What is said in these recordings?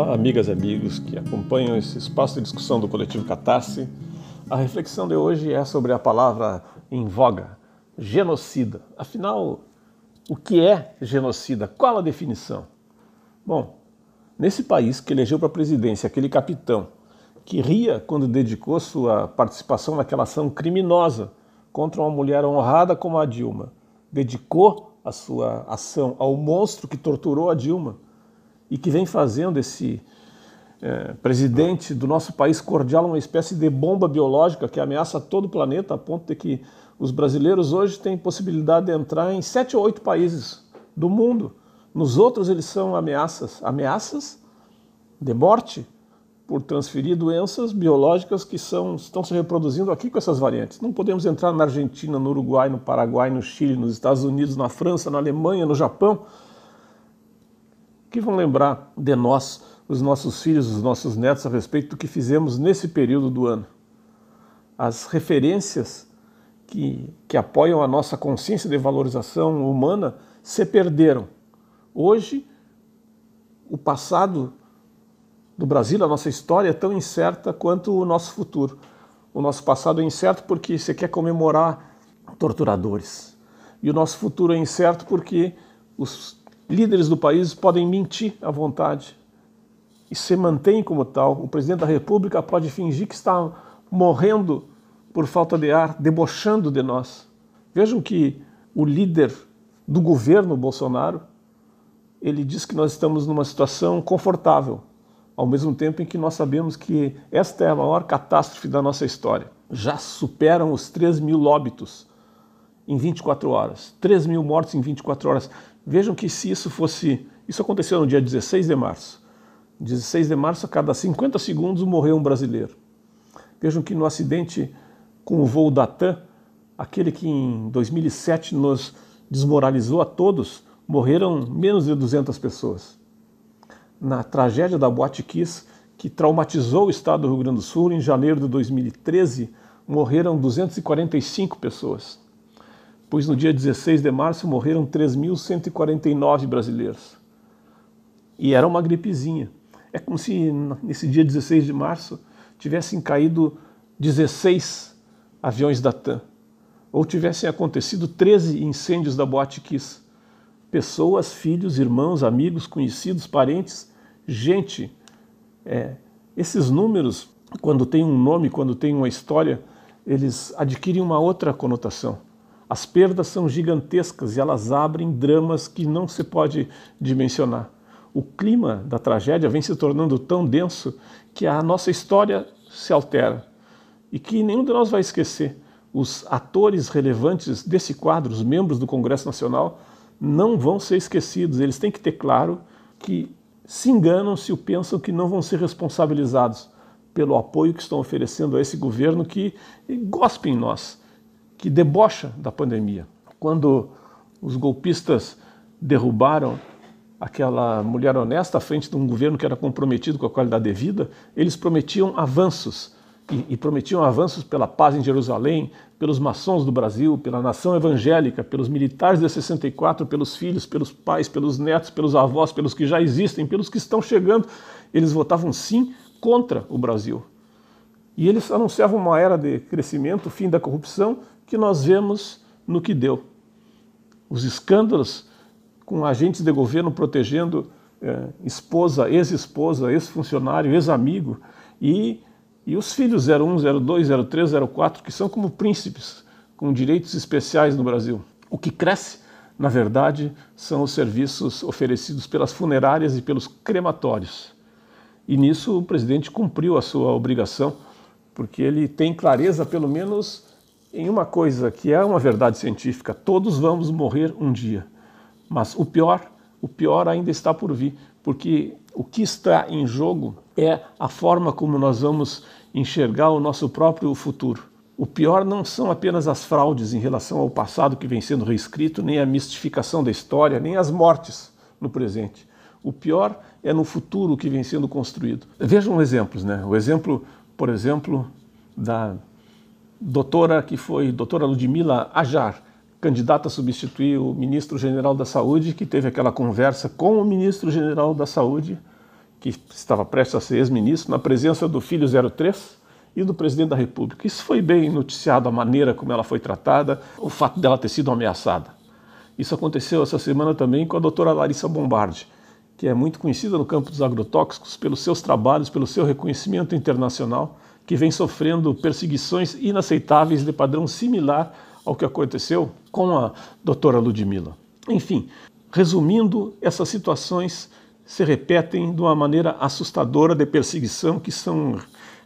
Olá, amigas e amigos que acompanham esse espaço de discussão do coletivo Catarse. A reflexão de hoje é sobre a palavra em voga, genocida. Afinal, o que é genocida? Qual a definição? Bom, nesse país que elegeu para a presidência aquele capitão que ria quando dedicou sua participação naquela ação criminosa contra uma mulher honrada como a Dilma, dedicou a sua ação ao monstro que torturou a Dilma e que vem fazendo esse é, presidente do nosso país cordial uma espécie de bomba biológica que ameaça todo o planeta, a ponto de que os brasileiros hoje têm possibilidade de entrar em sete ou oito países do mundo. Nos outros eles são ameaças, ameaças de morte por transferir doenças biológicas que são, estão se reproduzindo aqui com essas variantes. Não podemos entrar na Argentina, no Uruguai, no Paraguai, no Chile, nos Estados Unidos, na França, na Alemanha, no Japão, que vão lembrar de nós, os nossos filhos, os nossos netos, a respeito do que fizemos nesse período do ano. As referências que, que apoiam a nossa consciência de valorização humana se perderam. Hoje, o passado do Brasil, a nossa história é tão incerta quanto o nosso futuro. O nosso passado é incerto porque você quer comemorar torturadores. E o nosso futuro é incerto porque os líderes do país podem mentir à vontade e se mantém como tal. O presidente da República pode fingir que está morrendo por falta de ar, debochando de nós. Vejam que o líder do governo Bolsonaro, ele diz que nós estamos numa situação confortável, ao mesmo tempo em que nós sabemos que esta é a maior catástrofe da nossa história. Já superam os 3 mil óbitos em 24 horas, 3 mil mortos em 24 horas. Vejam que se isso fosse. Isso aconteceu no dia 16 de março. 16 de março, a cada 50 segundos morreu um brasileiro. Vejam que no acidente com o voo da TAM, aquele que em 2007 nos desmoralizou a todos, morreram menos de 200 pessoas. Na tragédia da Boate Kiss, que traumatizou o estado do Rio Grande do Sul, em janeiro de 2013, morreram 245 pessoas pois no dia 16 de março morreram 3.149 brasileiros. E era uma gripezinha. É como se nesse dia 16 de março tivessem caído 16 aviões da TAM, ou tivessem acontecido 13 incêndios da Boate Kiss. Pessoas, filhos, irmãos, amigos, conhecidos, parentes, gente. É, esses números, quando tem um nome, quando tem uma história, eles adquirem uma outra conotação. As perdas são gigantescas e elas abrem dramas que não se pode dimensionar. O clima da tragédia vem se tornando tão denso que a nossa história se altera e que nenhum de nós vai esquecer. Os atores relevantes desse quadro, os membros do Congresso Nacional, não vão ser esquecidos. Eles têm que ter claro que se enganam se pensam que não vão ser responsabilizados pelo apoio que estão oferecendo a esse governo que gospe em nós que debocha da pandemia. Quando os golpistas derrubaram aquela mulher honesta à frente de um governo que era comprometido com a qualidade de vida, eles prometiam avanços. E, e, prometiam avanços pela paz em Jerusalém, pelos maçons do Brasil, pela nação evangélica, pelos militares de 64, pelos filhos, pelos pais, pelos netos, pelos avós, pelos que já existem, pelos que estão chegando. Eles votavam sim contra o Brasil. E eles anunciavam uma era de crescimento, fim da corrupção que nós vemos no que deu. Os escândalos com agentes de governo protegendo é, esposa, ex-esposa, ex-funcionário, ex-amigo e, e os filhos 01, 02, 03, 04, que são como príncipes com direitos especiais no Brasil. O que cresce, na verdade, são os serviços oferecidos pelas funerárias e pelos crematórios. E nisso o presidente cumpriu a sua obrigação, porque ele tem clareza, pelo menos, em uma coisa que é uma verdade científica: todos vamos morrer um dia. Mas o pior, o pior ainda está por vir, porque o que está em jogo é a forma como nós vamos enxergar o nosso próprio futuro. O pior não são apenas as fraudes em relação ao passado que vem sendo reescrito, nem a mistificação da história, nem as mortes no presente. O pior é no futuro que vem sendo construído. Vejam exemplos, né? O exemplo, por exemplo, da doutora que foi doutora Ludmila Ajar, candidata a substituir o ministro-general da Saúde, que teve aquela conversa com o ministro-general da Saúde que estava prestes a ser ex-ministro, na presença do filho 03 e do presidente da República. Isso foi bem noticiado, a maneira como ela foi tratada, o fato dela ter sido ameaçada. Isso aconteceu essa semana também com a doutora Larissa Bombardi, que é muito conhecida no campo dos agrotóxicos pelos seus trabalhos, pelo seu reconhecimento internacional, que vem sofrendo perseguições inaceitáveis de padrão similar ao que aconteceu com a doutora Ludmilla. Enfim, resumindo, essas situações se repetem de uma maneira assustadora de perseguição que são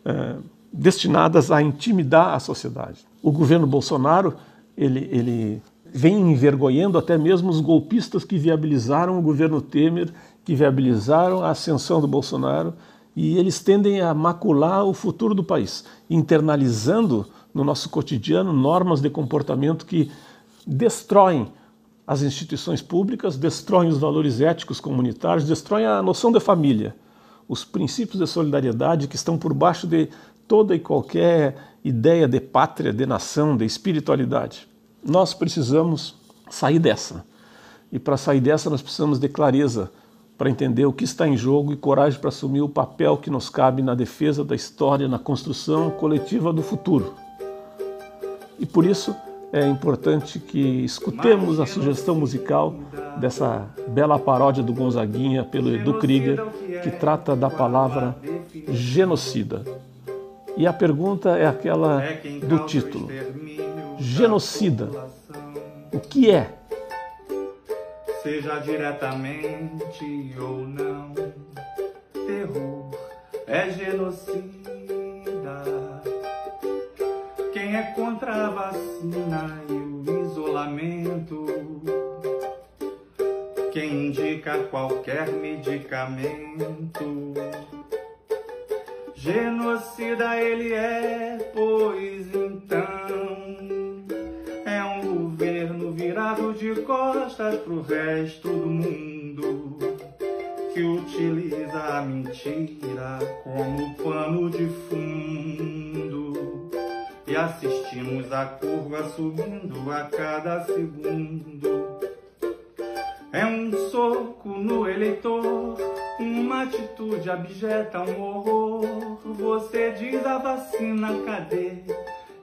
é, destinadas a intimidar a sociedade. O governo Bolsonaro ele, ele vem envergonhando até mesmo os golpistas que viabilizaram o governo Temer, que viabilizaram a ascensão do Bolsonaro, e eles tendem a macular o futuro do país, internalizando no nosso cotidiano normas de comportamento que destroem as instituições públicas, destroem os valores éticos comunitários, destroem a noção de família, os princípios de solidariedade que estão por baixo de toda e qualquer ideia de pátria, de nação, de espiritualidade. Nós precisamos sair dessa. E para sair dessa, nós precisamos de clareza para entender o que está em jogo e coragem para assumir o papel que nos cabe na defesa da história, na construção coletiva do futuro. E por isso, é importante que escutemos a sugestão musical dessa bela paródia do Gonzaguinha pelo Edu Krieger, que trata da palavra genocida. E a pergunta é aquela do título: Genocida. O que é? Seja diretamente ou não, terror é genocida. Quem é contra a vacina e o isolamento, quem indica qualquer medicamento. Genocida ele é, pois virado de costas pro resto do mundo que utiliza a mentira como pano de fundo e assistimos a curva subindo a cada segundo. É um soco no eleitor, uma atitude abjeta, um horror. Você diz a vacina, cadê?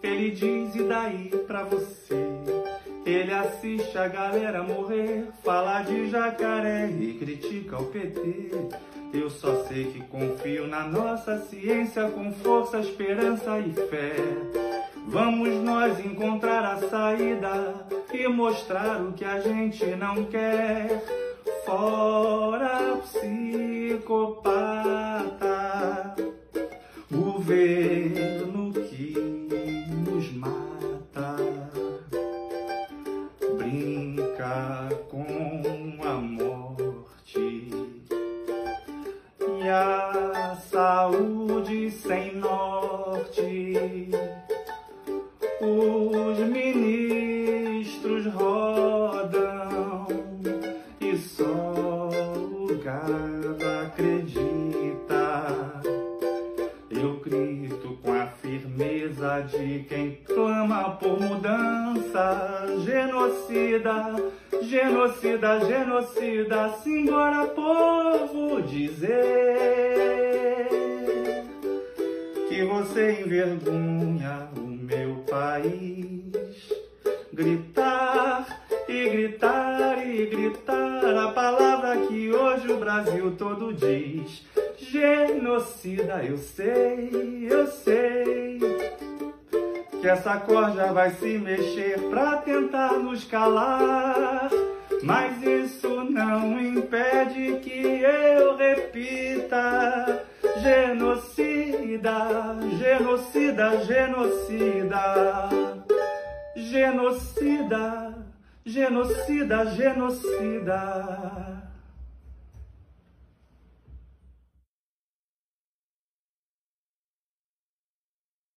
Ele diz e daí pra você? Ele assiste a galera morrer, fala de jacaré e critica o PT. Eu só sei que confio na nossa ciência com força, esperança e fé. Vamos nós encontrar a saída e mostrar o que a gente não quer. Fora psicopata, governo os ministros rodam e só o gado acredita. Eu grito com a firmeza de quem clama por mudança. Genocida, genocida, genocida, simbora povo dizer que você envergonha meu país. Gritar e gritar e gritar a palavra que hoje o Brasil todo diz. Genocida, eu sei, eu sei. Que essa corda vai se mexer pra tentar nos calar. Mas isso não impede que eu repita genocida, genocida, genocida, genocida, genocida, genocida.